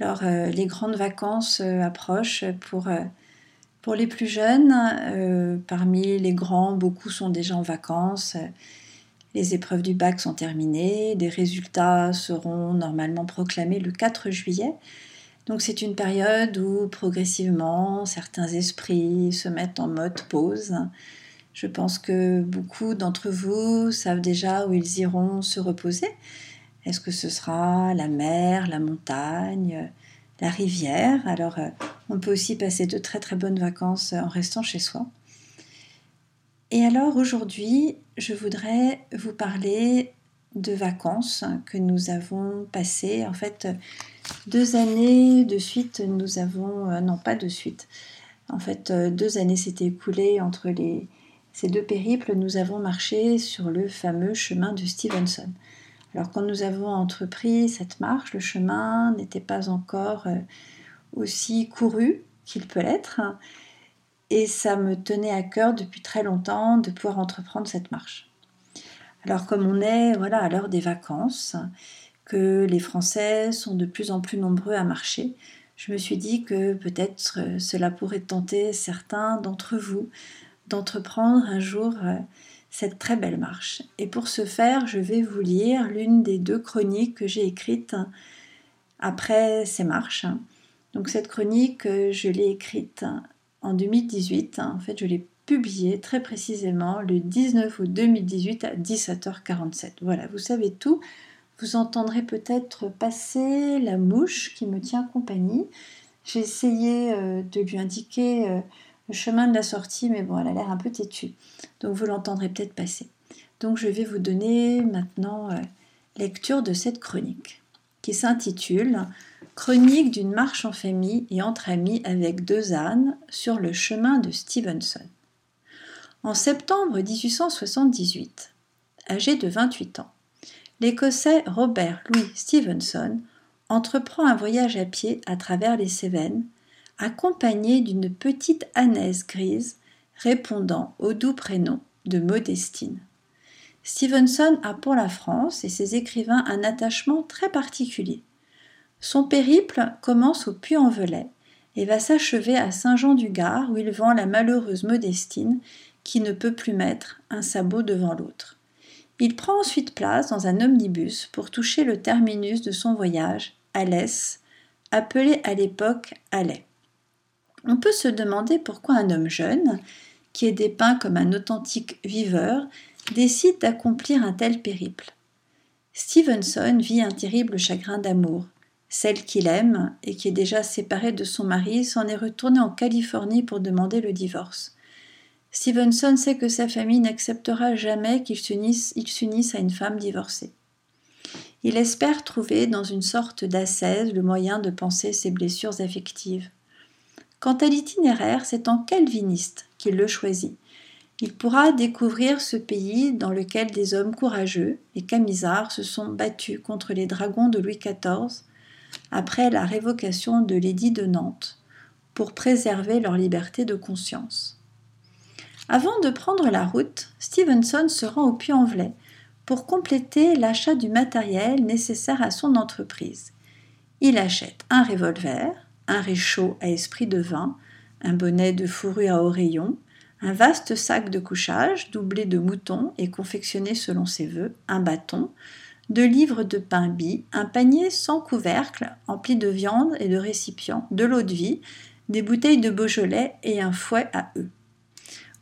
alors, euh, les grandes vacances euh, approchent pour, euh, pour les plus jeunes. parmi les grands, beaucoup sont déjà en vacances. Les épreuves du bac sont terminées. Des résultats seront normalement proclamés le 4 juillet. Donc, c'est une période où progressivement certains esprits se mettent en mode pause. Je pense que beaucoup d'entre vous savent déjà où ils iront se reposer. Est-ce que ce sera la mer, la montagne, la rivière? Alors, euh, on peut aussi passer de très très bonnes vacances en restant chez soi. Et alors aujourd'hui, je voudrais vous parler de vacances que nous avons passées. En fait, deux années de suite, nous avons... Euh, non, pas de suite. En fait, euh, deux années s'étaient écoulées entre ces deux périples. Nous avons marché sur le fameux chemin de Stevenson. Alors quand nous avons entrepris cette marche, le chemin n'était pas encore euh, aussi couru qu'il peut l'être. Et ça me tenait à cœur depuis très longtemps de pouvoir entreprendre cette marche. Alors comme on est voilà, à l'heure des vacances, que les Français sont de plus en plus nombreux à marcher, je me suis dit que peut-être euh, cela pourrait tenter certains d'entre vous d'entreprendre un jour euh, cette très belle marche. Et pour ce faire, je vais vous lire l'une des deux chroniques que j'ai écrites après ces marches. Donc cette chronique, je l'ai écrite en 2018. En fait, je l'ai publiée très précisément le 19 août 2018 à 17h47. Voilà, vous savez tout. Vous entendrez peut-être passer la mouche qui me tient compagnie. J'ai essayé euh, de lui indiquer euh, le chemin de la sortie, mais bon, elle a l'air un peu têtue. Donc vous l'entendrez peut-être passer. Donc je vais vous donner maintenant euh, lecture de cette chronique qui s'intitule Chronique d'une marche en famille et entre amis avec deux ânes sur le chemin de Stevenson. En septembre 1878, âgé de 28 ans, l'Écossais Robert Louis Stevenson entreprend un voyage à pied à travers les Cévennes accompagné d'une petite ânaise grise répondant au doux prénom de Modestine. Stevenson a pour la France et ses écrivains un attachement très particulier. Son périple commence au Puy-en-Velay et va s'achever à Saint-Jean-du-Gard où il vend la malheureuse Modestine qui ne peut plus mettre un sabot devant l'autre. Il prend ensuite place dans un omnibus pour toucher le terminus de son voyage, Alès, appelé à l'époque Alais. On peut se demander pourquoi un homme jeune, qui est dépeint comme un authentique viveur, décide d'accomplir un tel périple. Stevenson vit un terrible chagrin d'amour. Celle qu'il aime et qui est déjà séparée de son mari s'en est retournée en Californie pour demander le divorce. Stevenson sait que sa famille n'acceptera jamais qu'il s'unisse à une femme divorcée. Il espère trouver dans une sorte d'ascèse le moyen de penser ses blessures affectives. Quant à l'itinéraire, c'est en calviniste qu'il le choisit. Il pourra découvrir ce pays dans lequel des hommes courageux, les Camisards, se sont battus contre les dragons de Louis XIV après la révocation de l'édit de Nantes pour préserver leur liberté de conscience. Avant de prendre la route, Stevenson se rend au Puy-en-Velay pour compléter l'achat du matériel nécessaire à son entreprise. Il achète un revolver, un réchaud à esprit de vin, un bonnet de fourrure à oreillons, un vaste sac de couchage doublé de moutons et confectionné selon ses voeux, un bâton, deux livres de pain bis, un panier sans couvercle empli de viande et de récipients, de l'eau de vie, des bouteilles de Beaujolais et un fouet à eux.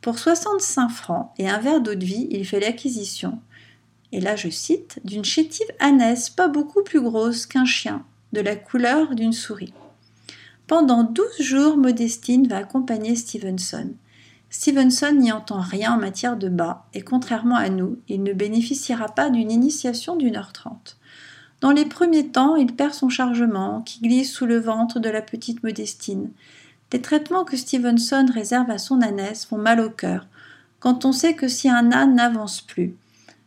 Pour 65 francs et un verre d'eau de vie, il fait l'acquisition, et là je cite, d'une chétive ânesse pas beaucoup plus grosse qu'un chien, de la couleur d'une souris. Pendant douze jours, Modestine va accompagner Stevenson. Stevenson n'y entend rien en matière de bas, et contrairement à nous, il ne bénéficiera pas d'une initiation d'une heure trente. Dans les premiers temps, il perd son chargement, qui glisse sous le ventre de la petite Modestine. Les traitements que Stevenson réserve à son ânesse font mal au cœur, quand on sait que si un âne n'avance plus,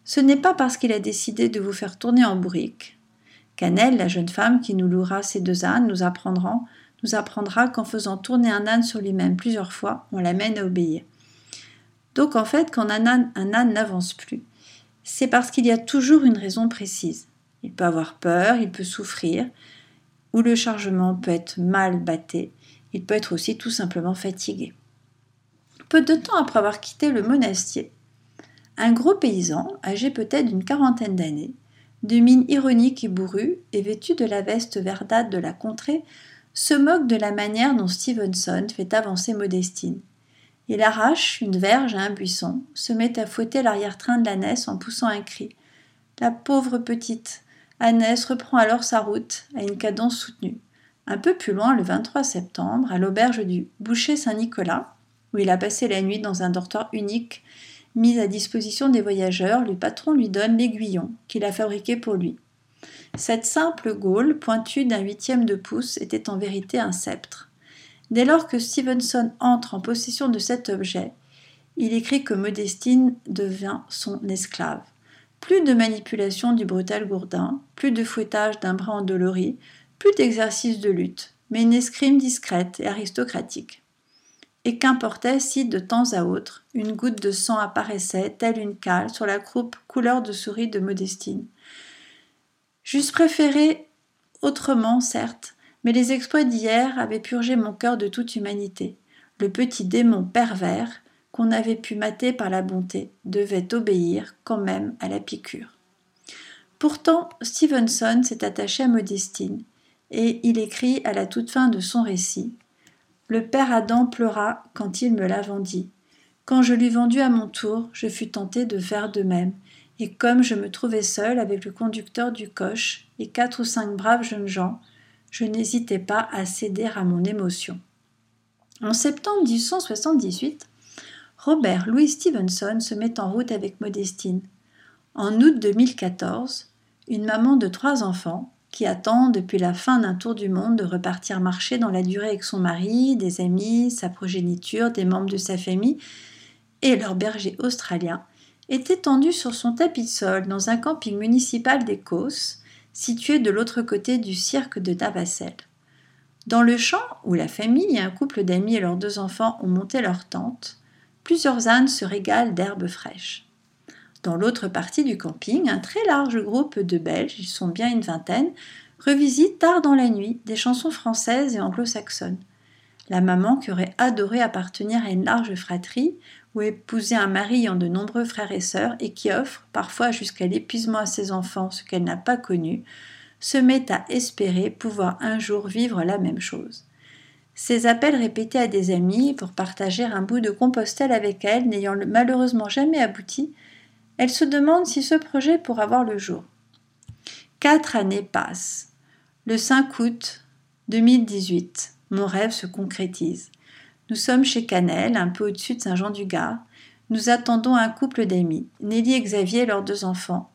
ce n'est pas parce qu'il a décidé de vous faire tourner en bourrique. Canelle, la jeune femme qui nous louera ces deux ânes, nous apprendra, nous apprendra qu'en faisant tourner un âne sur lui-même plusieurs fois, on l'amène à obéir. Donc en fait, quand un âne, n'avance plus, c'est parce qu'il y a toujours une raison précise. Il peut avoir peur, il peut souffrir, ou le chargement peut être mal batté, il peut être aussi tout simplement fatigué. Peu de temps après avoir quitté le monastier, un gros paysan, âgé peut-être d'une quarantaine d'années, de mine ironique et bourrue et vêtu de la veste verdâtre de la contrée, se moque de la manière dont Stevenson fait avancer Modestine. Il arrache une verge à un buisson, se met à fouetter l'arrière-train de l'ânesse en poussant un cri. La pauvre petite Annès reprend alors sa route à une cadence soutenue. Un peu plus loin, le 23 septembre, à l'auberge du Boucher Saint-Nicolas, où il a passé la nuit dans un dortoir unique mis à disposition des voyageurs, le patron lui donne l'aiguillon qu'il a fabriqué pour lui. Cette simple gaule, pointue d'un huitième de pouce, était en vérité un sceptre. Dès lors que Stevenson entre en possession de cet objet, il écrit que Modestine devient son esclave. Plus de manipulation du brutal gourdin, plus de fouettage d'un bras endolori, plus d'exercice de lutte, mais une escrime discrète et aristocratique. Et qu'importait si, de temps à autre, une goutte de sang apparaissait, telle une cale, sur la croupe couleur de souris de Modestine. J'eusse préféré autrement, certes, mais les exploits d'hier avaient purgé mon cœur de toute humanité. Le petit démon pervers, qu'on avait pu mater par la bonté, devait obéir quand même à la piqûre. Pourtant, Stevenson s'est attaché à Modestine, et il écrit à la toute fin de son récit Le père Adam pleura quand il me l'a vendit. Quand je l'eus vendu à mon tour, je fus tenté de faire de même, et comme je me trouvais seul avec le conducteur du coche et quatre ou cinq braves jeunes gens, je n'hésitais pas à céder à mon émotion. En septembre 1878, Robert Louis Stevenson se met en route avec Modestine. En août 2014, une maman de trois enfants, qui attend depuis la fin d'un tour du monde de repartir marcher dans la durée avec son mari, des amis, sa progéniture, des membres de sa famille et leur berger australien, est étendue sur son tapis de sol dans un camping municipal d'Écosse, situé de l'autre côté du cirque de Navacelle. Dans le champ où la famille et un couple d'amis et leurs deux enfants ont monté leur tente, plusieurs ânes se régalent d'herbes fraîches. Dans l'autre partie du camping, un très large groupe de Belges, ils sont bien une vingtaine, revisite tard dans la nuit des chansons françaises et anglo-saxonnes. La maman, qui aurait adoré appartenir à une large fratrie ou épouser un mari ayant de nombreux frères et sœurs et qui offre, parfois jusqu'à l'épuisement à ses enfants ce qu'elle n'a pas connu, se met à espérer pouvoir un jour vivre la même chose. Ses appels répétés à des amis pour partager un bout de Compostelle avec elle n'ayant malheureusement jamais abouti, elle se demande si ce projet pourra voir le jour. Quatre années passent. Le 5 août 2018, mon rêve se concrétise. Nous sommes chez Canel, un peu au-dessus de Saint-Jean-du-Gard. Nous attendons un couple d'amis, Nelly et Xavier leurs deux enfants.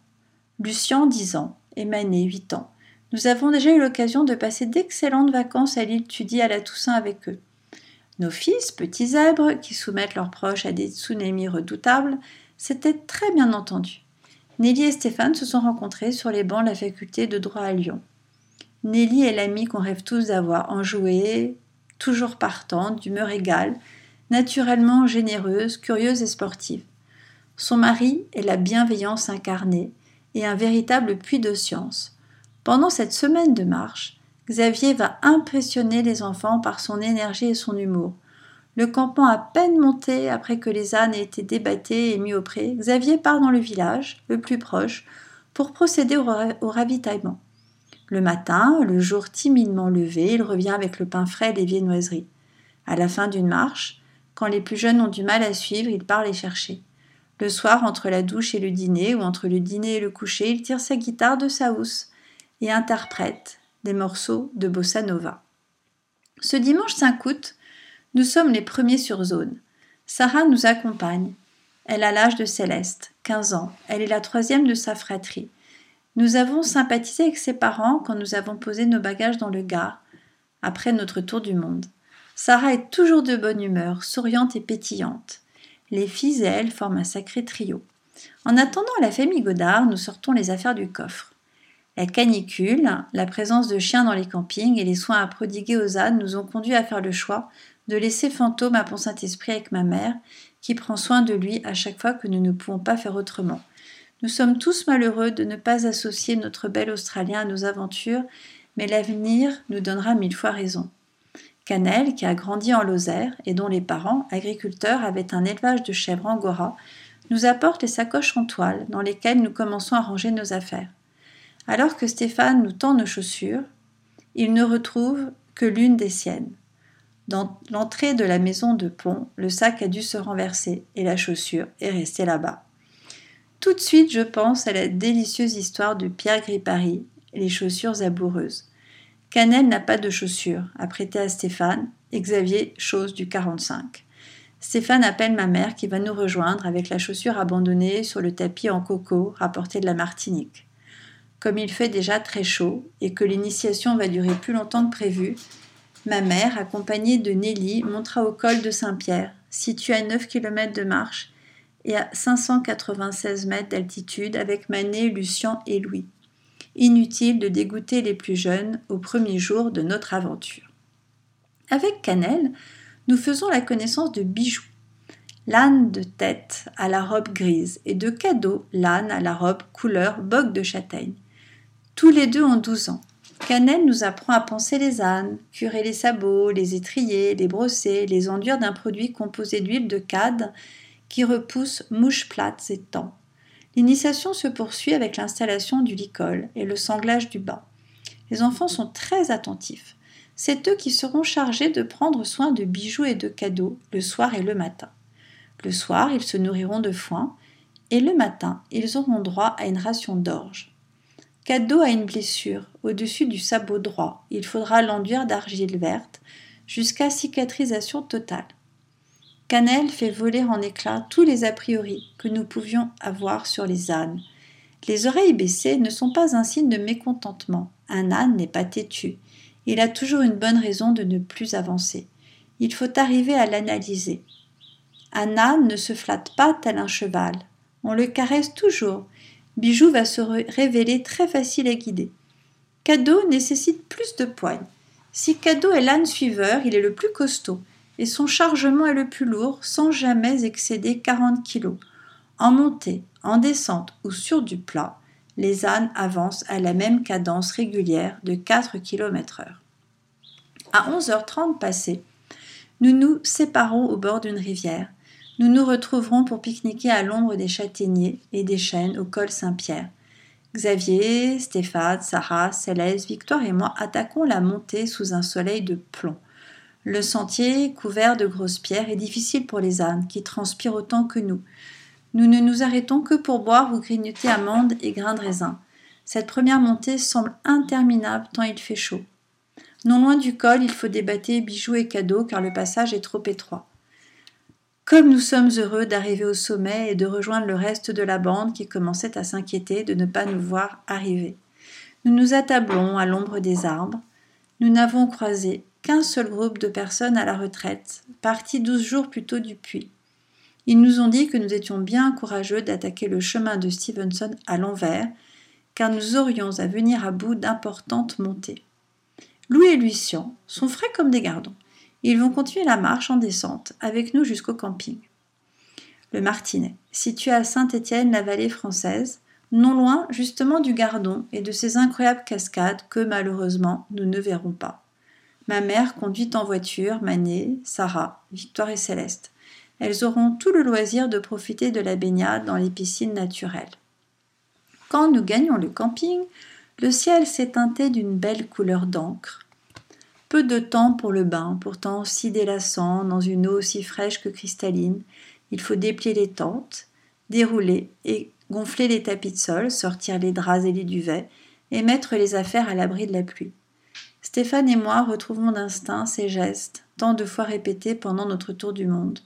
Lucien, 10 ans, et Mané, 8 ans. Nous avons déjà eu l'occasion de passer d'excellentes vacances à l'île Tudy à la Toussaint avec eux. Nos fils, petits zèbres, qui soumettent leurs proches à des tsunamis redoutables, s'étaient très bien entendus. Nelly et Stéphane se sont rencontrés sur les bancs de la faculté de droit à Lyon. Nelly est l'amie qu'on rêve tous d'avoir, enjouée, toujours partante, d'humeur égale, naturellement généreuse, curieuse et sportive. Son mari est la bienveillance incarnée et un véritable puits de science. Pendant cette semaine de marche, Xavier va impressionner les enfants par son énergie et son humour. Le campement à peine monté après que les ânes aient été débattés et mis au pré, Xavier part dans le village, le plus proche, pour procéder au, au ravitaillement. Le matin, le jour timidement levé, il revient avec le pain frais et les viennoiseries. À la fin d'une marche, quand les plus jeunes ont du mal à suivre, il part les chercher. Le soir, entre la douche et le dîner, ou entre le dîner et le coucher, il tire sa guitare de sa housse et interprète des morceaux de bossa nova. Ce dimanche 5 août, nous sommes les premiers sur zone. Sarah nous accompagne. Elle a l'âge de Céleste, 15 ans. Elle est la troisième de sa fratrie. Nous avons sympathisé avec ses parents quand nous avons posé nos bagages dans le gare, après notre tour du monde. Sarah est toujours de bonne humeur, souriante et pétillante. Les filles et elle forment un sacré trio. En attendant la famille Godard, nous sortons les affaires du coffre. La canicule, la présence de chiens dans les campings et les soins à prodiguer aux ânes nous ont conduits à faire le choix de laisser Fantôme à Pont-Saint-Esprit avec ma mère, qui prend soin de lui à chaque fois que nous ne pouvons pas faire autrement. Nous sommes tous malheureux de ne pas associer notre bel Australien à nos aventures, mais l'avenir nous donnera mille fois raison. Canel, qui a grandi en Lozère et dont les parents, agriculteurs, avaient un élevage de chèvres angora, nous apporte les sacoches en toile dans lesquelles nous commençons à ranger nos affaires. Alors que Stéphane nous tend nos chaussures, il ne retrouve que l'une des siennes. Dans l'entrée de la maison de pont, le sac a dû se renverser et la chaussure est restée là-bas. Tout de suite, je pense à la délicieuse histoire de Pierre Gripari, les chaussures amoureuses. Canel n'a pas de chaussures à prêter à Stéphane Xavier chose du 45. Stéphane appelle ma mère qui va nous rejoindre avec la chaussure abandonnée sur le tapis en coco rapporté de la Martinique. Comme il fait déjà très chaud et que l'initiation va durer plus longtemps que prévu, ma mère, accompagnée de Nelly, montera au col de Saint-Pierre, situé à 9 km de marche et à 596 mètres d'altitude avec Manet, Lucien et Louis. Inutile de dégoûter les plus jeunes au premier jour de notre aventure. Avec Canel, nous faisons la connaissance de Bijoux, l'âne de tête à la robe grise, et de Cadeau, l'âne à la robe couleur boc de châtaigne. Tous les deux ont 12 ans. Canel nous apprend à penser les ânes, curer les sabots, les étrier, les brosser, les enduire d'un produit composé d'huile de cade qui repousse mouches plates et temps. L'initiation se poursuit avec l'installation du licol et le sanglage du bas. Les enfants sont très attentifs. C'est eux qui seront chargés de prendre soin de bijoux et de cadeaux le soir et le matin. Le soir, ils se nourriront de foin et le matin, ils auront droit à une ration d'orge. Cadeau a une blessure au-dessus du sabot droit. Il faudra l'enduire d'argile verte jusqu'à cicatrisation totale. Canel fait voler en éclats tous les a priori que nous pouvions avoir sur les ânes. Les oreilles baissées ne sont pas un signe de mécontentement. Un âne n'est pas têtu. Il a toujours une bonne raison de ne plus avancer. Il faut arriver à l'analyser. Un âne ne se flatte pas tel un cheval. On le caresse toujours. Bijou va se révéler très facile à guider. Cadeau nécessite plus de poigne. Si Cadeau est l'âne suiveur, il est le plus costaud et son chargement est le plus lourd sans jamais excéder 40 kg. En montée, en descente ou sur du plat, les ânes avancent à la même cadence régulière de 4 km heure. À 11h30 passées, nous nous séparons au bord d'une rivière. Nous nous retrouverons pour pique-niquer à l'ombre des châtaigniers et des chênes au col Saint-Pierre. Xavier, Stéphane, Sarah, Céleste, Victoire et moi attaquons la montée sous un soleil de plomb. Le sentier, couvert de grosses pierres, est difficile pour les ânes, qui transpirent autant que nous. Nous ne nous arrêtons que pour boire ou grignoter amandes et grains de raisin. Cette première montée semble interminable tant il fait chaud. Non loin du col, il faut débattre bijoux et cadeaux car le passage est trop étroit. Comme nous sommes heureux d'arriver au sommet et de rejoindre le reste de la bande qui commençait à s'inquiéter de ne pas nous voir arriver. Nous nous attablons à l'ombre des arbres. Nous n'avons croisé qu'un seul groupe de personnes à la retraite, partis douze jours plus tôt du puits. Ils nous ont dit que nous étions bien courageux d'attaquer le chemin de Stevenson à l'envers, car nous aurions à venir à bout d'importantes montées. Louis et Lucien sont frais comme des gardons. Ils vont continuer la marche en descente avec nous jusqu'au camping. Le Martinet, situé à Saint-Étienne, la vallée française, non loin justement du Gardon et de ces incroyables cascades que malheureusement nous ne verrons pas. Ma mère conduit en voiture Mané, Sarah, Victoire et Céleste. Elles auront tout le loisir de profiter de la baignade dans les piscines naturelles. Quand nous gagnons le camping, le ciel s'est teinté d'une belle couleur d'encre. Peu de temps pour le bain, pourtant si délassant, dans une eau aussi fraîche que cristalline. Il faut déplier les tentes, dérouler et gonfler les tapis de sol, sortir les draps et les duvets, et mettre les affaires à l'abri de la pluie. Stéphane et moi retrouvons d'instinct ces gestes, tant de fois répétés pendant notre tour du monde.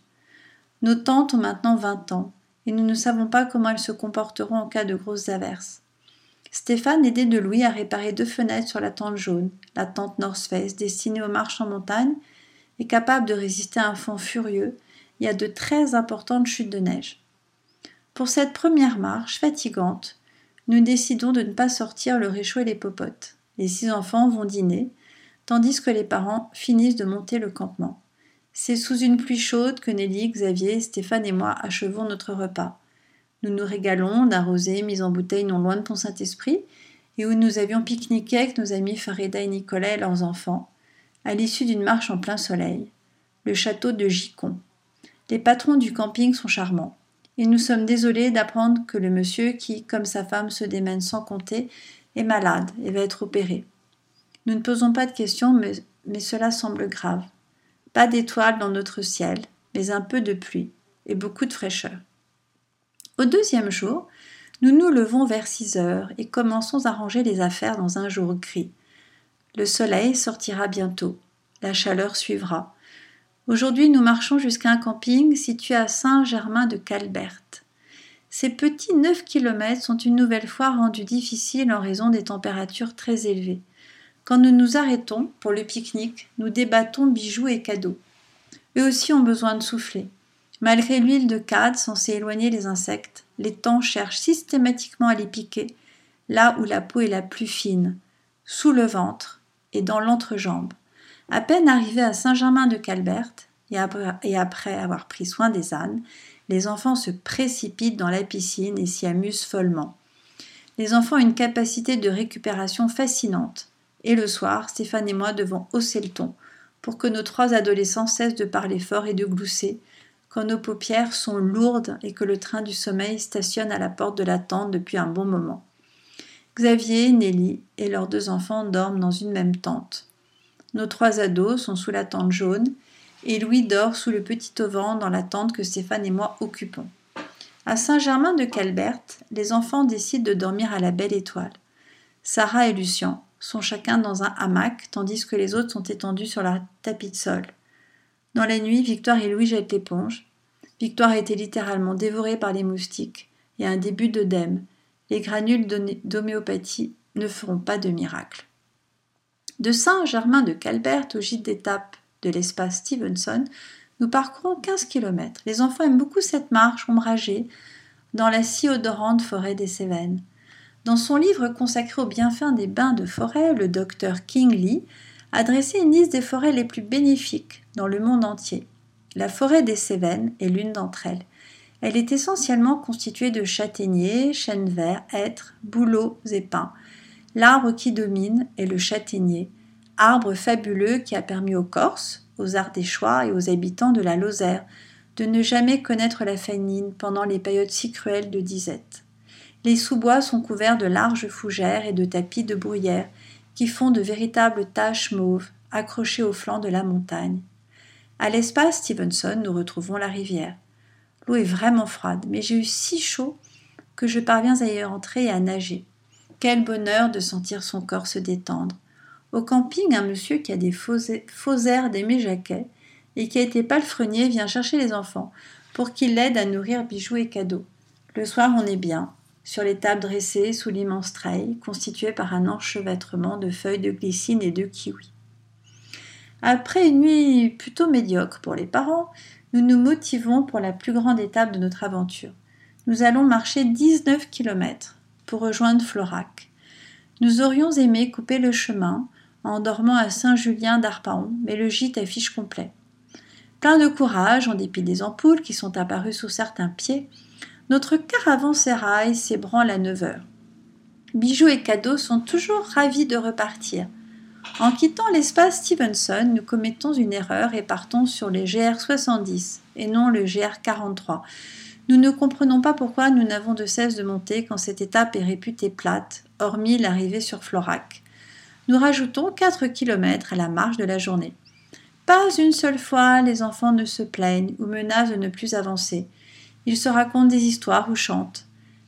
Nos tantes ont maintenant vingt ans, et nous ne savons pas comment elles se comporteront en cas de grosses averses. Stéphane aidait de Louis à réparer deux fenêtres sur la tente jaune, la tente North Face destinée aux marches en montagne et capable de résister à un fond furieux et à de très importantes chutes de neige. Pour cette première marche fatigante, nous décidons de ne pas sortir le réchaud et les popotes. Les six enfants vont dîner, tandis que les parents finissent de monter le campement. C'est sous une pluie chaude que Nelly, Xavier, Stéphane et moi achevons notre repas. Nous nous régalons d'un rosé mis en bouteille non loin de Pont-Saint-Esprit, et où nous avions pique-niqué avec nos amis Farida et Nicolas et leurs enfants, à l'issue d'une marche en plein soleil, le château de Gicon. Les patrons du camping sont charmants. Et nous sommes désolés d'apprendre que le monsieur, qui, comme sa femme, se démène sans compter, est malade et va être opéré. Nous ne posons pas de questions, mais, cela semble grave. Pas d'étoiles dans notre ciel, mais un peu de pluie et beaucoup de fraîcheur. Au deuxième jour, nous nous levons vers 6 heures et commençons à ranger les affaires dans un jour gris. Le soleil sortira bientôt, la chaleur suivra. Aujourd'hui, nous marchons jusqu'à un camping situé à Saint-Germain-de-Calbert. Ces petits 9 km sont une nouvelle fois rendus difficiles en raison des températures très élevées. Quand nous nous arrêtons pour le pique-nique, nous débattons bijoux et cadeaux. Eux aussi ont besoin de souffler. Malgré l'huile de cade censée éloigner les insectes, les temps cherchent systématiquement à les piquer, là où la peau est la plus fine, sous le ventre et dans l'entrejambe. À peine arrivés à Saint-Germain-de-Calbert, et après avoir pris soin des ânes, les enfants se précipitent dans la piscine et s'y amusent follement. Les enfants ont une capacité de récupération fascinante, et le soir, Stéphane et moi devons hausser le ton pour que nos trois adolescents cessent de parler fort et de glousser, quand nos paupières sont lourdes et que le train du sommeil stationne à la porte de la tente depuis un bon moment. Xavier, Nelly et leurs deux enfants dorment dans une même tente. Nos trois ados sont sous la tente jaune et Louis dort sous le petit auvent dans la tente que Stéphane et moi occupons. À Saint-Germain de Calbert, les enfants décident de dormir à la belle étoile. Sarah et Lucien sont chacun dans un hamac, tandis que les autres sont étendus sur leur tapis de sol. Dans la nuit, Victoire et Louis jettent l'éponge. Victoire a été littéralement dévorée par les moustiques. A un début d'œdème. Les granules d'homéopathie ne feront pas de miracle. De Saint-Germain de Calbert au gîte d'étape de l'espace Stevenson, nous parcourons 15 km. Les enfants aiment beaucoup cette marche ombragée dans la si odorante forêt des Cévennes. Dans son livre consacré aux bienfaits des bains de forêt, le docteur King Lee a dressé une liste des forêts les plus bénéfiques dans le monde entier. La forêt des Cévennes est l'une d'entre elles. Elle est essentiellement constituée de châtaigniers, chênes verts, hêtres, bouleaux et pins. L'arbre qui domine est le châtaignier, arbre fabuleux qui a permis aux Corses, aux Ardéchois et aux habitants de la Lozère de ne jamais connaître la famine pendant les périodes si cruelles de disette. Les sous-bois sont couverts de larges fougères et de tapis de bruyère qui font de véritables taches mauves accrochées au flanc de la montagne. À l'espace Stevenson, nous retrouvons la rivière. L'eau est vraiment froide, mais j'ai eu si chaud que je parviens à y entrer et à nager. Quel bonheur de sentir son corps se détendre. Au camping, un monsieur qui a des faux, airs d'aimer Jacquet et qui a été palefrenier vient chercher les enfants pour qu'ils l'aident à nourrir bijoux et cadeaux. Le soir, on est bien, sur les tables dressées sous l'immense treil, constitué par un enchevêtrement de feuilles de glycine et de kiwi. Après une nuit plutôt médiocre pour les parents, nous nous motivons pour la plus grande étape de notre aventure. Nous allons marcher 19 km pour rejoindre Florac. Nous aurions aimé couper le chemin en dormant à Saint-Julien d'Arpaon, mais le gîte affiche complet. Plein de courage, en dépit des ampoules qui sont apparues sous certains pieds, notre caravansérail s'ébranle à 9 heures. Bijoux et cadeaux sont toujours ravis de repartir. En quittant l'espace Stevenson, nous commettons une erreur et partons sur les GR70 et non le GR43. Nous ne comprenons pas pourquoi nous n'avons de cesse de monter quand cette étape est réputée plate, hormis l'arrivée sur Florac. Nous rajoutons 4 km à la marche de la journée. Pas une seule fois les enfants ne se plaignent ou menacent de ne plus avancer. Ils se racontent des histoires ou chantent.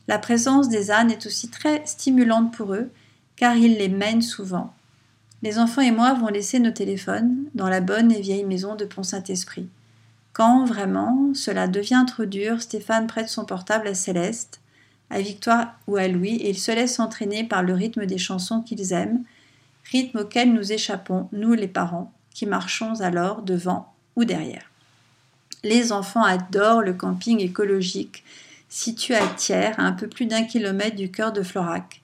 La présence des ânes est aussi très stimulante pour eux, car ils les mènent souvent. Les enfants et moi avons laissé nos téléphones dans la bonne et vieille maison de Pont-Saint-Esprit. Quand, vraiment, cela devient trop dur, Stéphane prête son portable à Céleste, à Victoire ou à Louis, et ils se laissent entraîner par le rythme des chansons qu'ils aiment, rythme auquel nous échappons, nous les parents, qui marchons alors devant ou derrière. Les enfants adorent le camping écologique, situé à Thiers, à un peu plus d'un kilomètre du cœur de Florac.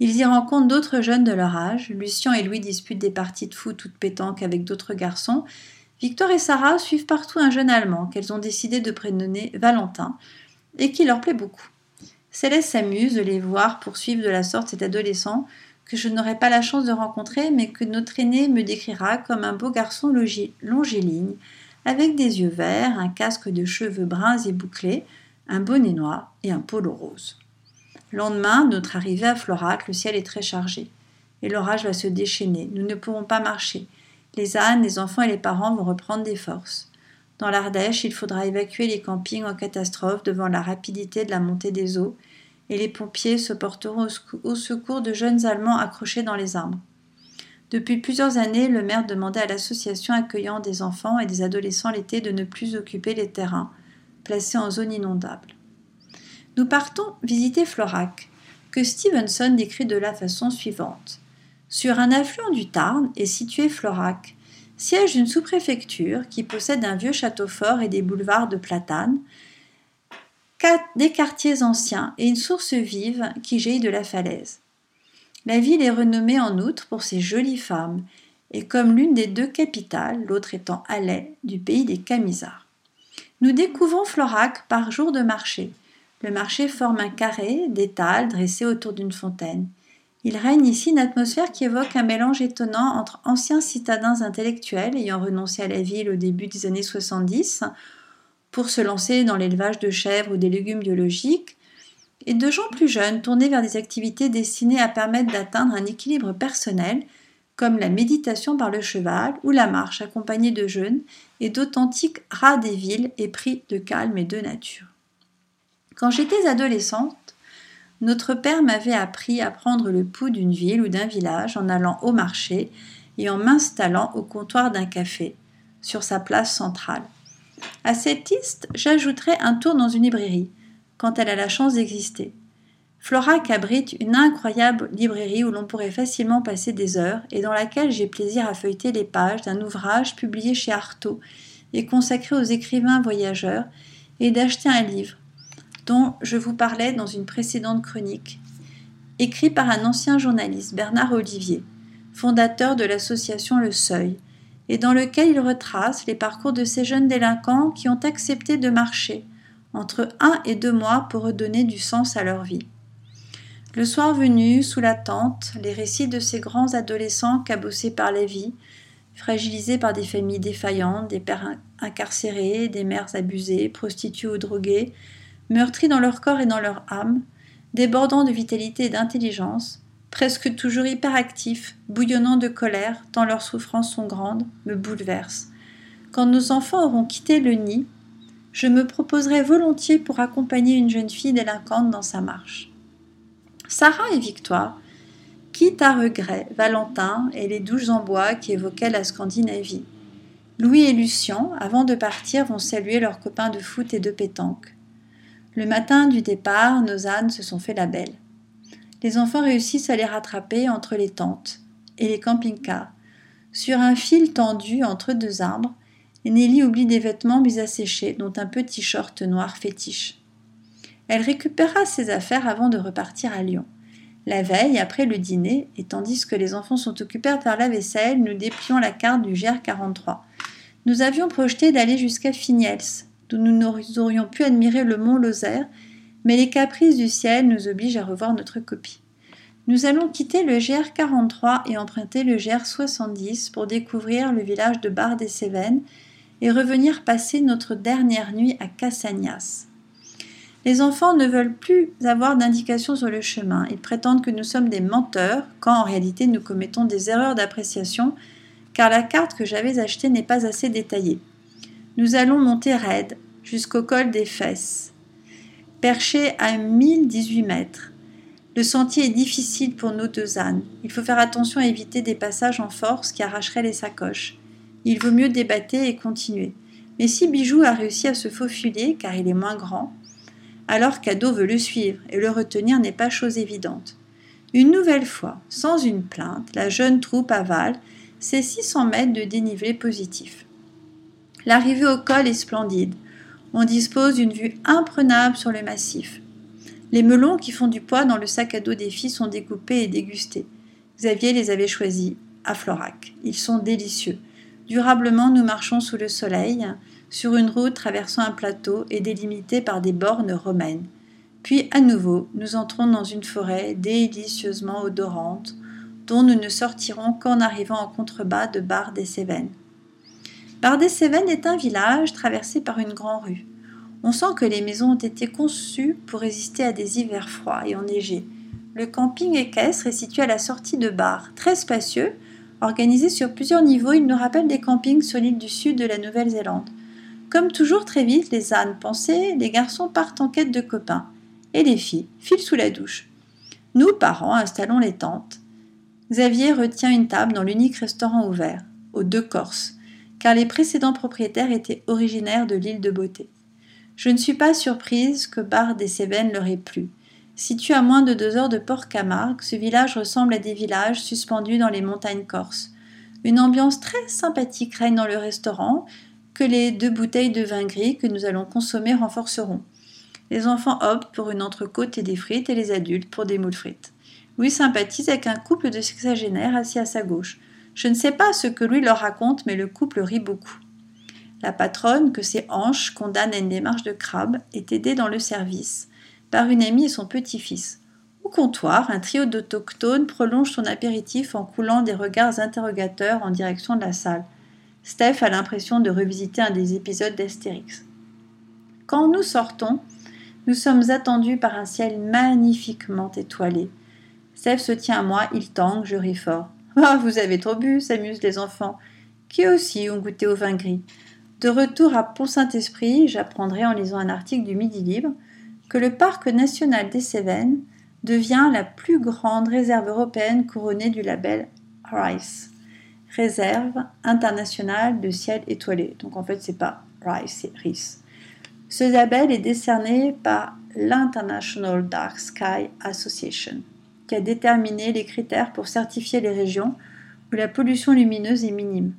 Ils y rencontrent d'autres jeunes de leur âge. Lucien et Louis disputent des parties de foot ou de pétanque avec d'autres garçons. Victor et Sarah suivent partout un jeune Allemand qu'elles ont décidé de prénommer Valentin et qui leur plaît beaucoup. Céleste s'amuse de les voir poursuivre de la sorte cet adolescent que je n'aurai pas la chance de rencontrer, mais que notre aîné me décrira comme un beau garçon longiligne, avec des yeux verts, un casque de cheveux bruns et bouclés, un bonnet noir et un polo rose. Lendemain, notre arrivée à Florac, le ciel est très chargé. Et l'orage va se déchaîner. Nous ne pourrons pas marcher. Les ânes, les enfants et les parents vont reprendre des forces. Dans l'Ardèche, il faudra évacuer les campings en catastrophe devant la rapidité de la montée des eaux, et les pompiers se porteront au secours de jeunes Allemands accrochés dans les arbres. Depuis plusieurs années, le maire demandait à l'association accueillant des enfants et des adolescents l'été de ne plus occuper les terrains, placés en zone inondable. Nous partons visiter Florac, que Stevenson décrit de la façon suivante. Sur un affluent du Tarn est situé Florac, siège d'une sous-préfecture qui possède un vieux château fort et des boulevards de platanes, des quartiers anciens et une source vive qui jaillit de la falaise. La ville est renommée en outre pour ses jolies femmes et comme l'une des deux capitales, l'autre étant Alais, du pays des Camisards. Nous découvrons Florac par jour de marché. Le marché forme un carré d'étals dressés autour d'une fontaine. Il règne ici une atmosphère qui évoque un mélange étonnant entre anciens citadins intellectuels ayant renoncé à la ville au début des années 70 pour se lancer dans l'élevage de chèvres ou des légumes biologiques, et de gens plus jeunes tournés vers des activités destinées à permettre d'atteindre un équilibre personnel, comme la méditation par le cheval ou la marche accompagnée de jeunes et d'authentiques rats des villes épris de calme et de nature. Quand j'étais adolescente, notre père m'avait appris à prendre le pouls d'une ville ou d'un village en allant au marché et en m'installant au comptoir d'un café, sur sa place centrale. À cette liste, j'ajouterai un tour dans une librairie, quand elle a la chance d'exister. Florac abrite une incroyable librairie où l'on pourrait facilement passer des heures et dans laquelle j'ai plaisir à feuilleter les pages d'un ouvrage publié chez Artaud et consacré aux écrivains voyageurs et d'acheter un livre dont je vous parlais dans une précédente chronique, écrit par un ancien journaliste, Bernard Olivier, fondateur de l'association Le Seuil, et dans lequel il retrace les parcours de ces jeunes délinquants qui ont accepté de marcher entre un et deux mois pour redonner du sens à leur vie. Le soir venu, sous la tente, les récits de ces grands adolescents cabossés par la vie, fragilisés par des familles défaillantes, des pères incarcérés, des mères abusées, prostituées ou droguées, meurtris dans leur corps et dans leur âme, débordant de vitalité et d'intelligence, presque toujours hyperactifs, bouillonnant de colère, tant leurs souffrances sont grandes, me bouleversent. Quand nos enfants auront quitté le nid, je me proposerai volontiers pour accompagner une jeune fille délinquante dans sa marche. Sarah et Victoire quittent à regret Valentin et les douches en bois qui évoquaient la Scandinavie. Louis et Lucien, avant de partir, vont saluer leurs copains de foot et de pétanque. Le matin du départ, nos ânes se sont fait la belle. Les enfants réussissent à les rattraper entre les tentes et les camping-cars. Sur un fil tendu entre deux arbres, Nelly oublie des vêtements mis à sécher, dont un petit short noir fétiche. Elle récupéra ses affaires avant de repartir à Lyon. La veille, après le dîner, et tandis que les enfants sont occupés à faire la vaisselle, nous déplions la carte du GR43. Nous avions projeté d'aller jusqu'à Fignels, d'où nous aurions pu admirer le mont Lozère, mais les caprices du ciel nous obligent à revoir notre copie. Nous allons quitter le GR 43 et emprunter le GR 70 pour découvrir le village de Bar des Cévennes et revenir passer notre dernière nuit à Cassagnas. Les enfants ne veulent plus avoir d'indications sur le chemin. Ils prétendent que nous sommes des menteurs, quand en réalité nous commettons des erreurs d'appréciation, car la carte que j'avais achetée n'est pas assez détaillée. Nous allons monter raide, jusqu'au col des fesses. Perché à 1018 mètres. Le sentier est difficile pour nos deux ânes. Il faut faire attention à éviter des passages en force qui arracheraient les sacoches. Il vaut mieux débattre et continuer. Mais si Bijou a réussi à se faufiler, car il est moins grand, alors qu'Ado veut le suivre, et le retenir n'est pas chose évidente. Une nouvelle fois, sans une plainte, la jeune troupe avale ses 600 mètres de dénivelé positif. L'arrivée au col est splendide. On dispose d'une vue imprenable sur le massif. Les melons qui font du poids dans le sac à dos des filles sont découpés et dégustés. Xavier les avait choisis à Florac. Ils sont délicieux. Durablement, nous marchons sous le soleil, sur une route traversant un plateau et délimitée par des bornes romaines. Puis, à nouveau, nous entrons dans une forêt délicieusement odorante, dont nous ne sortirons qu'en arrivant en contrebas de Bar des Cévennes. Bar des Cévennes est un village traversé par une grande rue. On sent que les maisons ont été conçues pour résister à des hivers froids et enneigés. Le camping équestre est situé à la sortie de Bar, très spacieux, organisé sur plusieurs niveaux, il nous rappelle des campings sur l'île du sud de la Nouvelle-Zélande. Comme toujours très vite, les ânes pensés, les garçons partent en quête de copains, et les filles filent sous la douche. Nous, parents, installons les tentes. Xavier retient une table dans l'unique restaurant ouvert, aux deux Corses, car les précédents propriétaires étaient originaires de l'île de Beauté. Je ne suis pas surprise que Bar des Cévennes leur ait plu. Situé à moins de deux heures de Port-Camargue, ce village ressemble à des villages suspendus dans les montagnes corses. Une ambiance très sympathique règne dans le restaurant, que les deux bouteilles de vin gris que nous allons consommer renforceront. Les enfants optent pour une entrecôte et des frites et les adultes pour des moules frites. Louis sympathise avec un couple de sexagénaires assis à sa gauche. Je ne sais pas ce que Louis leur raconte, mais le couple rit beaucoup. La patronne, que ses hanches condamnent à une démarche de crabe, est aidée dans le service par une amie et son petit-fils. Au comptoir, un trio d'autochtones prolonge son apéritif en coulant des regards interrogateurs en direction de la salle. Steph a l'impression de revisiter un des épisodes d'Astérix. Quand nous sortons, nous sommes attendus par un ciel magnifiquement étoilé. Steph se tient à moi, il tangue, je ris fort. Ah, vous avez trop bu, s'amusent les enfants, qui aussi ont goûté au vin gris? De retour à Pont-Saint-Esprit, j'apprendrai en lisant un article du Midi Libre que le parc national des Cévennes devient la plus grande réserve européenne couronnée du label RICE, Réserve internationale de ciel étoilé. Donc en fait, c'est pas RICE, c'est RICE. Ce label est décerné par l'International Dark Sky Association, qui a déterminé les critères pour certifier les régions où la pollution lumineuse est minime.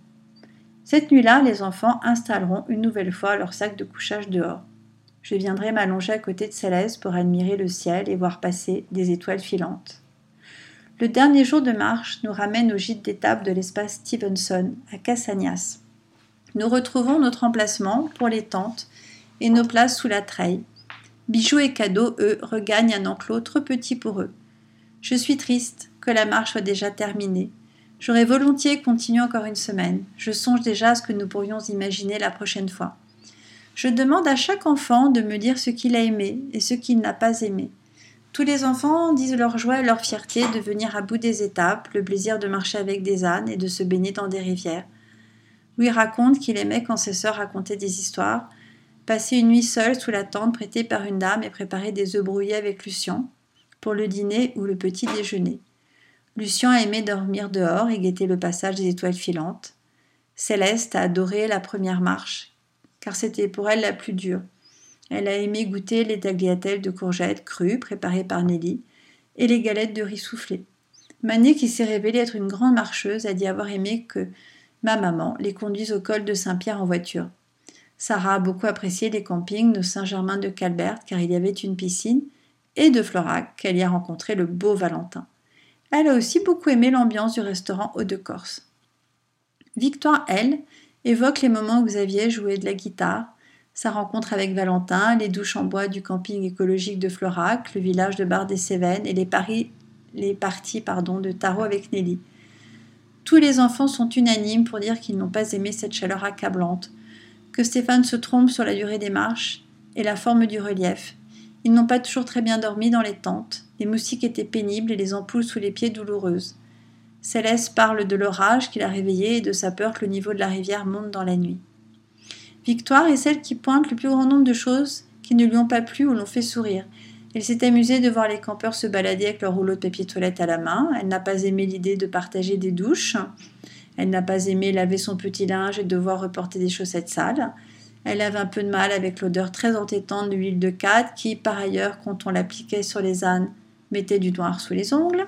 Cette nuit-là, les enfants installeront une nouvelle fois leur sac de couchage dehors je viendrai m'allonger à côté de Céleste pour admirer le ciel et voir passer des étoiles filantes. Le dernier jour de marche nous ramène au gîte d'étape de l'espace Stevenson, à Cassagnas. Nous retrouvons notre emplacement pour les tentes et nos places sous la treille. Bijoux et cadeaux, eux, regagnent un enclos trop petit pour eux. Je suis triste que la marche soit déjà terminée. J'aurais volontiers continué encore une semaine. Je songe déjà à ce que nous pourrions imaginer la prochaine fois. Je demande à chaque enfant de me dire ce qu'il a aimé et ce qu'il n'a pas aimé. Tous les enfants disent leur joie et leur fierté de venir à bout des étapes, le plaisir de marcher avec des ânes et de se baigner dans des rivières. Louis raconte qu'il aimait quand ses sœurs racontaient des histoires, passer une nuit seule sous la tente prêtée par une dame et préparer des œufs brouillés avec Lucien pour le dîner ou le petit déjeuner. Lucien a aimé dormir dehors et guetter le passage des étoiles filantes. Céleste a adoré la première marche car c'était pour elle la plus dure. Elle a aimé goûter les tagliatelles de courgettes crues préparées par Nelly et les galettes de riz soufflé. Mané, qui s'est révélée être une grande marcheuse, a dit avoir aimé que ma maman les conduise au col de Saint-Pierre en voiture. Sarah a beaucoup apprécié les campings de Saint-Germain de Calbert car il y avait une piscine et de Florac qu'elle y a rencontré le beau Valentin. Elle a aussi beaucoup aimé l'ambiance du restaurant Haut de Corse. Victoire, elle, évoque les moments où Xavier jouait de la guitare, sa rencontre avec Valentin, les douches en bois du camping écologique de Florac, le village de Bar des Cévennes et les, parties de tarot avec Nelly. Tous les enfants sont unanimes pour dire qu'ils n'ont pas aimé cette chaleur accablante, que Stéphane se trompe sur la durée des marches et la forme du relief. Ils n'ont pas toujours très bien dormi dans les tentes, les moustiques étaient pénibles et les ampoules sous les pieds douloureuses. Céleste parle de l'orage qui l'a réveillée et de sa peur que le niveau de la rivière monte dans la nuit. Victoire est celle qui pointe le plus grand nombre de choses qui ne lui ont pas plu ou l'ont fait sourire. Elle s'est amusée de voir les campeurs se balader avec leur rouleau de papier toilette à la main. Elle n'a pas aimé l'idée de partager des douches. Elle n'a pas aimé laver son petit linge et devoir reporter des chaussettes sales. Elle avait un peu de mal avec l'odeur très entêtante de l'huile de cade qui, par ailleurs, quand on l'appliquait sur les ânes, mettait du noir sous les ongles.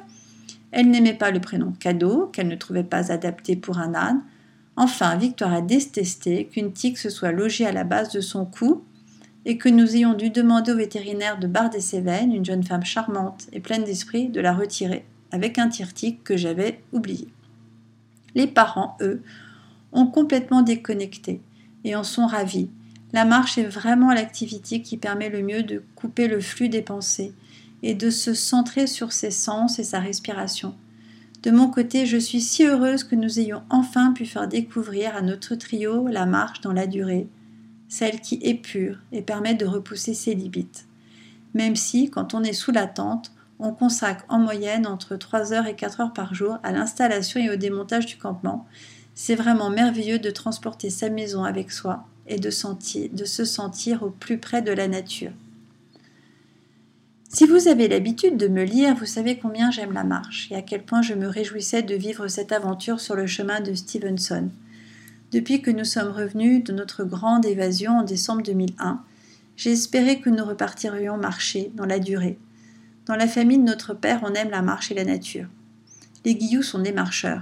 Elle n'aimait pas le prénom cadeau, qu'elle ne trouvait pas adapté pour un âne. Enfin, Victoire a détesté qu'une tique se soit logée à la base de son cou et que nous ayons dû demander au vétérinaire de Bar des Cévennes, une jeune femme charmante et pleine d'esprit, de la retirer avec un tire-tique que j'avais oublié. Les parents, eux, ont complètement déconnecté et en sont ravis. La marche est vraiment l'activité qui permet le mieux de couper le flux des pensées et de se centrer sur ses sens et sa respiration. De mon côté, je suis si heureuse que nous ayons enfin pu faire découvrir à notre trio la marche dans la durée, celle qui est pure et permet de repousser ses limites. Même si, quand on est sous la tente, on consacre en moyenne entre 3 heures et 4 heures par jour à l'installation et au démontage du campement, c'est vraiment merveilleux de transporter sa maison avec soi et de, sentir, de se sentir au plus près de la nature. Si vous avez l'habitude de me lire, vous savez combien j'aime la marche et à quel point je me réjouissais de vivre cette aventure sur le chemin de Stevenson. Depuis que nous sommes revenus de notre grande évasion en décembre 2001, j'ai espéré que nous repartirions marcher dans la durée. Dans la famille de notre père, on aime la marche et la nature. Les Guilloux sont des marcheurs.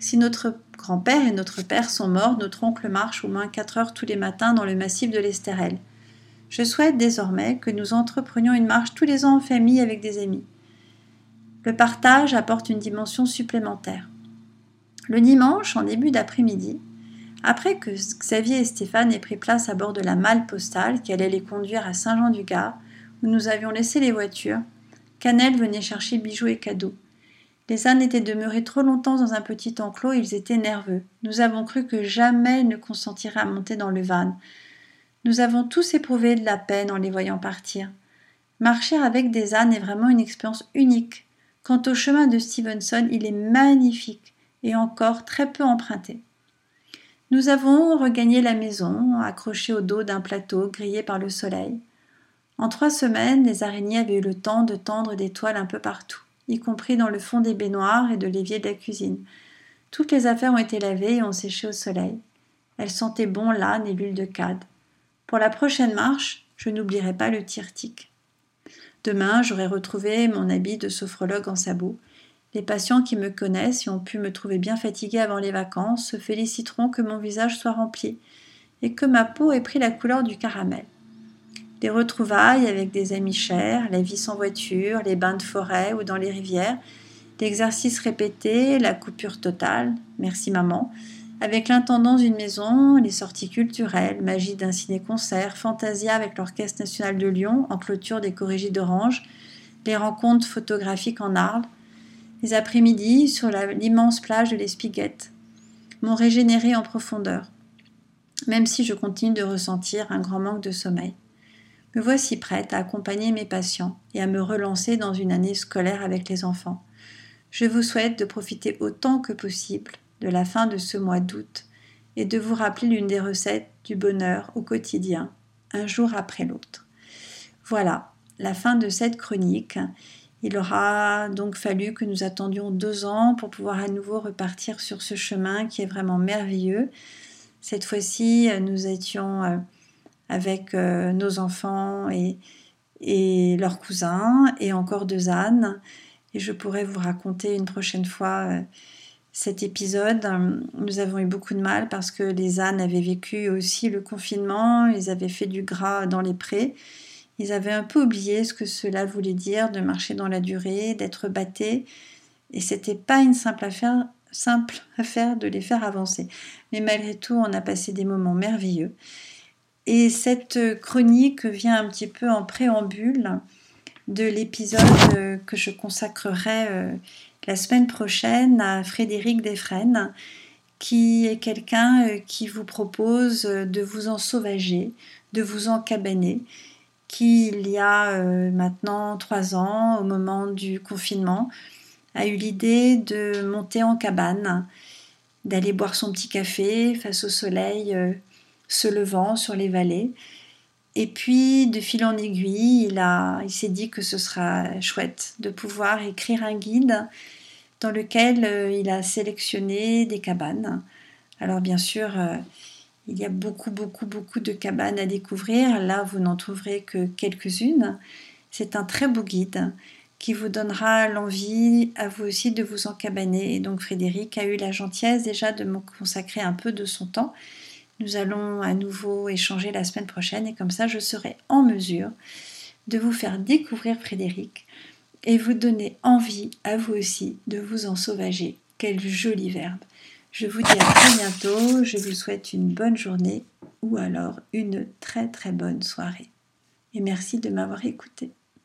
Si notre grand-père et notre père sont morts, notre oncle marche au moins 4 heures tous les matins dans le massif de l'Estérel. Je souhaite désormais que nous entreprenions une marche tous les ans en famille avec des amis. Le partage apporte une dimension supplémentaire. Le dimanche, en début d'après-midi, après que Xavier et Stéphane aient pris place à bord de la malle postale qui allait les conduire à Saint-Jean-du-Gard, où nous avions laissé les voitures, Canel venait chercher bijoux et cadeaux. Les ânes étaient demeurés trop longtemps dans un petit enclos et ils étaient nerveux. Nous avons cru que jamais ils ne consentiraient à monter dans le van. Nous avons tous éprouvé de la peine en les voyant partir. Marcher avec des ânes est vraiment une expérience unique. Quant au chemin de Stevenson, il est magnifique et encore très peu emprunté. Nous avons regagné la maison, accrochés au dos d'un plateau grillé par le soleil. En trois semaines, les araignées avaient eu le temps de tendre des toiles un peu partout, y compris dans le fond des baignoires et de l'évier de la cuisine. Toutes les affaires ont été lavées et ont séché au soleil. Elles sentaient bon l'âne et l'huile de cade. Pour la prochaine marche, je n'oublierai pas le tirtique. Demain, j'aurai retrouvé mon habit de sophrologue en sabot. Les patients qui me connaissent et ont pu me trouver bien fatiguée avant les vacances se féliciteront que mon visage soit rempli et que ma peau ait pris la couleur du caramel. Les retrouvailles avec des amis chers, la vie sans voiture, les bains de forêt ou dans les rivières, l'exercice répété, la coupure totale, merci maman, avec l'intendance d'une maison, les sorties culturelles, magie d'un ciné-concert, Fantasia avec l'Orchestre national de Lyon en clôture des corrigés d'Orange, les rencontres photographiques en Arles, les après-midi sur l'immense plage de l'Espiguette m'ont régénéré en profondeur, même si je continue de ressentir un grand manque de sommeil. Me voici prête à accompagner mes patients et à me relancer dans une année scolaire avec les enfants. Je vous souhaite de profiter autant que possible de la fin de ce mois d'août et de vous rappeler l'une des recettes du bonheur au quotidien, un jour après l'autre. Voilà, la fin de cette chronique. Il aura donc fallu que nous attendions deux ans pour pouvoir à nouveau repartir sur ce chemin qui est vraiment merveilleux. Cette fois-ci, nous étions euh, avec euh, nos enfants et, et leurs cousins et encore deux ânes. Et je pourrais vous raconter une prochaine fois euh, cet épisode. Nous avons eu beaucoup de mal parce que les ânes avaient vécu aussi le confinement, ils avaient fait du gras dans les prés. Ils avaient un peu oublié ce que cela voulait dire de marcher dans la durée, d'être battés. Et c'était pas une simple affaire, simple affaire de les faire avancer. Mais malgré tout, on a passé des moments merveilleux. Et cette chronique vient un petit peu en préambule de l'épisode que je consacrerai euh, la semaine prochaine à Frédéric Desfresnes, qui est quelqu'un euh, qui vous propose de vous en sauvager, de vous en cabaner, qui il y a euh, maintenant trois ans, au moment du confinement, a eu l'idée de monter en cabane, d'aller boire son petit café face au soleil se levant sur les vallées. Et puis, de fil en aiguille, il, a, il s'est dit que ce sera chouette de pouvoir écrire un guide dans lequel euh, il a sélectionné des cabanes. Alors, bien sûr, euh, Il y a beaucoup, beaucoup, beaucoup de cabanes à découvrir. Là, vous n'en trouverez que quelques-unes. C'est un très beau guide qui vous donnera l'envie à vous aussi de vous encabaner. Et donc Frédéric a eu la gentillesse déjà de me consacrer un peu de son temps. Nous allons à nouveau échanger la semaine prochaine et comme ça je serai en mesure de vous faire découvrir Frédéric et vous donner envie à vous aussi de vous en sauvager. Quel joli verbe. Je vous dis à très bientôt, je vous souhaite une bonne journée ou alors une très très bonne soirée. Et merci de m'avoir écouté.